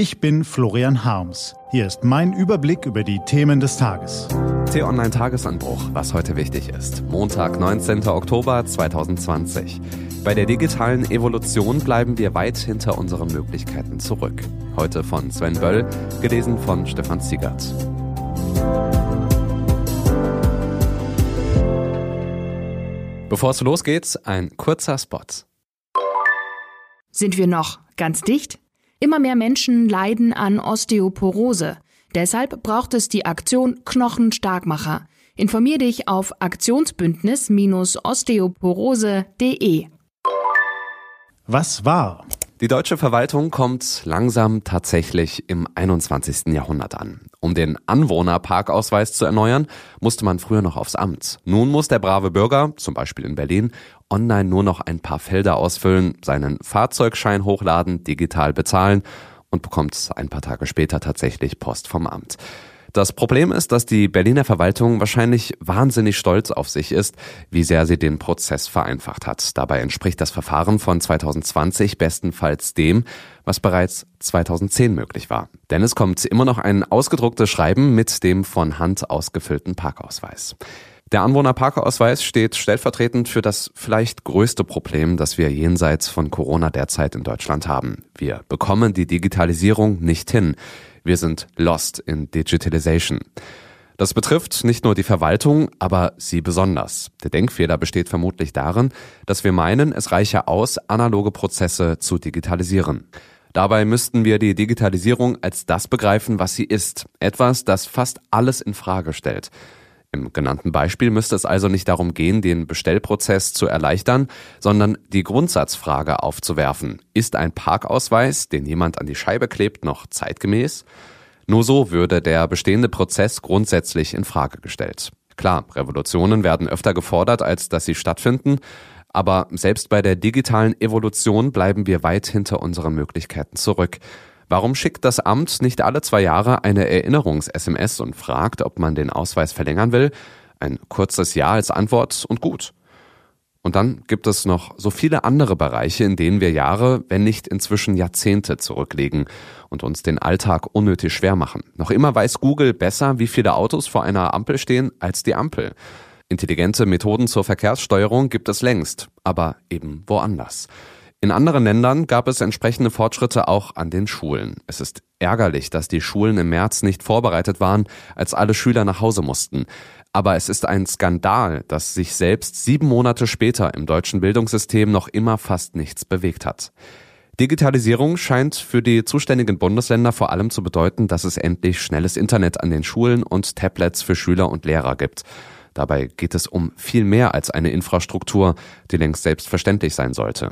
Ich bin Florian Harms. Hier ist mein Überblick über die Themen des Tages. T-Online Tagesanbruch, was heute wichtig ist. Montag, 19. Oktober 2020. Bei der digitalen Evolution bleiben wir weit hinter unseren Möglichkeiten zurück. Heute von Sven Böll, gelesen von Stefan Ziegert. Bevor es losgeht, ein kurzer Spot. Sind wir noch ganz dicht? Immer mehr Menschen leiden an Osteoporose. Deshalb braucht es die Aktion Knochenstarkmacher. Informier dich auf aktionsbündnis-osteoporose.de. Was war? Die deutsche Verwaltung kommt langsam tatsächlich im 21. Jahrhundert an. Um den Anwohnerparkausweis zu erneuern, musste man früher noch aufs Amt. Nun muss der brave Bürger, zum Beispiel in Berlin, online nur noch ein paar Felder ausfüllen, seinen Fahrzeugschein hochladen, digital bezahlen und bekommt ein paar Tage später tatsächlich Post vom Amt. Das Problem ist, dass die Berliner Verwaltung wahrscheinlich wahnsinnig stolz auf sich ist, wie sehr sie den Prozess vereinfacht hat. Dabei entspricht das Verfahren von 2020 bestenfalls dem, was bereits 2010 möglich war. Denn es kommt immer noch ein ausgedrucktes Schreiben mit dem von Hand ausgefüllten Parkausweis. Der Anwohnerparkausweis steht stellvertretend für das vielleicht größte Problem, das wir jenseits von Corona derzeit in Deutschland haben. Wir bekommen die Digitalisierung nicht hin. Wir sind lost in Digitalization. Das betrifft nicht nur die Verwaltung, aber sie besonders. Der Denkfehler besteht vermutlich darin, dass wir meinen, es reiche aus, analoge Prozesse zu digitalisieren. Dabei müssten wir die Digitalisierung als das begreifen, was sie ist. Etwas, das fast alles in Frage stellt. Im genannten Beispiel müsste es also nicht darum gehen, den Bestellprozess zu erleichtern, sondern die Grundsatzfrage aufzuwerfen. Ist ein Parkausweis, den jemand an die Scheibe klebt, noch zeitgemäß? Nur so würde der bestehende Prozess grundsätzlich in Frage gestellt. Klar, Revolutionen werden öfter gefordert, als dass sie stattfinden, aber selbst bei der digitalen Evolution bleiben wir weit hinter unseren Möglichkeiten zurück. Warum schickt das Amt nicht alle zwei Jahre eine Erinnerungs-SMS und fragt, ob man den Ausweis verlängern will? Ein kurzes Ja als Antwort und gut. Und dann gibt es noch so viele andere Bereiche, in denen wir Jahre, wenn nicht inzwischen Jahrzehnte zurücklegen und uns den Alltag unnötig schwer machen. Noch immer weiß Google besser, wie viele Autos vor einer Ampel stehen, als die Ampel. Intelligente Methoden zur Verkehrssteuerung gibt es längst, aber eben woanders. In anderen Ländern gab es entsprechende Fortschritte auch an den Schulen. Es ist ärgerlich, dass die Schulen im März nicht vorbereitet waren, als alle Schüler nach Hause mussten. Aber es ist ein Skandal, dass sich selbst sieben Monate später im deutschen Bildungssystem noch immer fast nichts bewegt hat. Digitalisierung scheint für die zuständigen Bundesländer vor allem zu bedeuten, dass es endlich schnelles Internet an den Schulen und Tablets für Schüler und Lehrer gibt. Dabei geht es um viel mehr als eine Infrastruktur, die längst selbstverständlich sein sollte.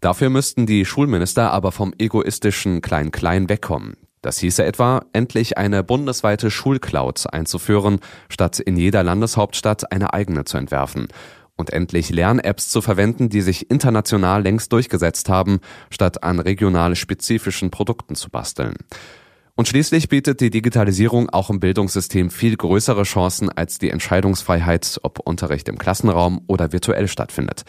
Dafür müssten die Schulminister aber vom egoistischen Klein-Klein wegkommen. Das hieße etwa, endlich eine bundesweite Schulcloud einzuführen, statt in jeder Landeshauptstadt eine eigene zu entwerfen. Und endlich Lern-Apps zu verwenden, die sich international längst durchgesetzt haben, statt an regional spezifischen Produkten zu basteln. Und schließlich bietet die Digitalisierung auch im Bildungssystem viel größere Chancen als die Entscheidungsfreiheit, ob Unterricht im Klassenraum oder virtuell stattfindet.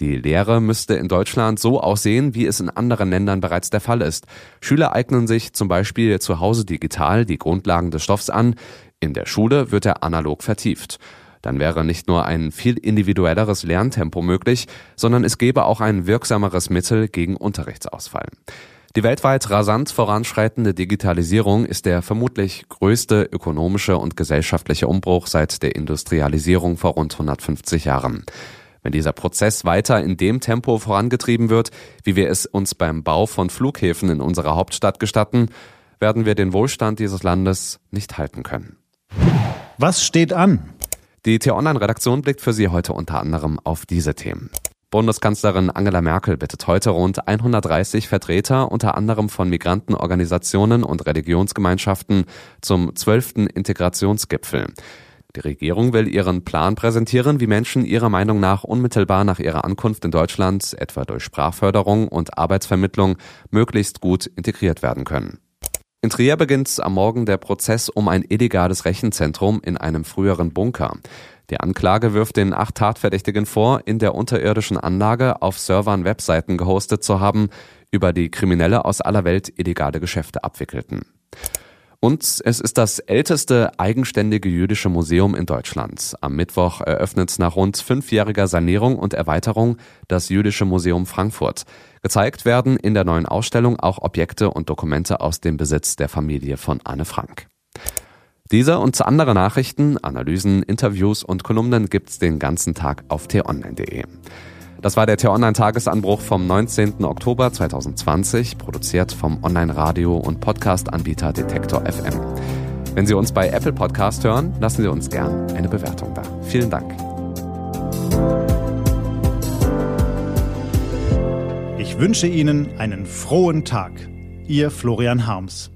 Die Lehre müsste in Deutschland so aussehen, wie es in anderen Ländern bereits der Fall ist. Schüler eignen sich zum Beispiel zu Hause digital die Grundlagen des Stoffs an, in der Schule wird er analog vertieft. Dann wäre nicht nur ein viel individuelleres Lerntempo möglich, sondern es gäbe auch ein wirksameres Mittel gegen Unterrichtsausfall. Die weltweit rasant voranschreitende Digitalisierung ist der vermutlich größte ökonomische und gesellschaftliche Umbruch seit der Industrialisierung vor rund 150 Jahren. Wenn dieser Prozess weiter in dem Tempo vorangetrieben wird, wie wir es uns beim Bau von Flughäfen in unserer Hauptstadt gestatten, werden wir den Wohlstand dieses Landes nicht halten können. Was steht an? Die T-Online-Redaktion blickt für Sie heute unter anderem auf diese Themen. Bundeskanzlerin Angela Merkel bittet heute rund 130 Vertreter unter anderem von Migrantenorganisationen und Religionsgemeinschaften zum 12. Integrationsgipfel. Die Regierung will ihren Plan präsentieren, wie Menschen ihrer Meinung nach unmittelbar nach ihrer Ankunft in Deutschland, etwa durch Sprachförderung und Arbeitsvermittlung, möglichst gut integriert werden können. In Trier beginnt am Morgen der Prozess um ein illegales Rechenzentrum in einem früheren Bunker. Die Anklage wirft den acht Tatverdächtigen vor, in der unterirdischen Anlage auf Servern Webseiten gehostet zu haben, über die Kriminelle aus aller Welt illegale Geschäfte abwickelten. Und es ist das älteste eigenständige jüdische Museum in Deutschland. Am Mittwoch eröffnet nach rund fünfjähriger Sanierung und Erweiterung das Jüdische Museum Frankfurt. Gezeigt werden in der neuen Ausstellung auch Objekte und Dokumente aus dem Besitz der Familie von Anne Frank. Diese und andere Nachrichten, Analysen, Interviews und Kolumnen gibt's den ganzen Tag auf t-online.de. Das war der T-Online-Tagesanbruch vom 19. Oktober 2020, produziert vom Online-Radio- und Podcast-Anbieter Detektor FM. Wenn Sie uns bei Apple Podcast hören, lassen Sie uns gern eine Bewertung da. Vielen Dank. Ich wünsche Ihnen einen frohen Tag. Ihr Florian Harms.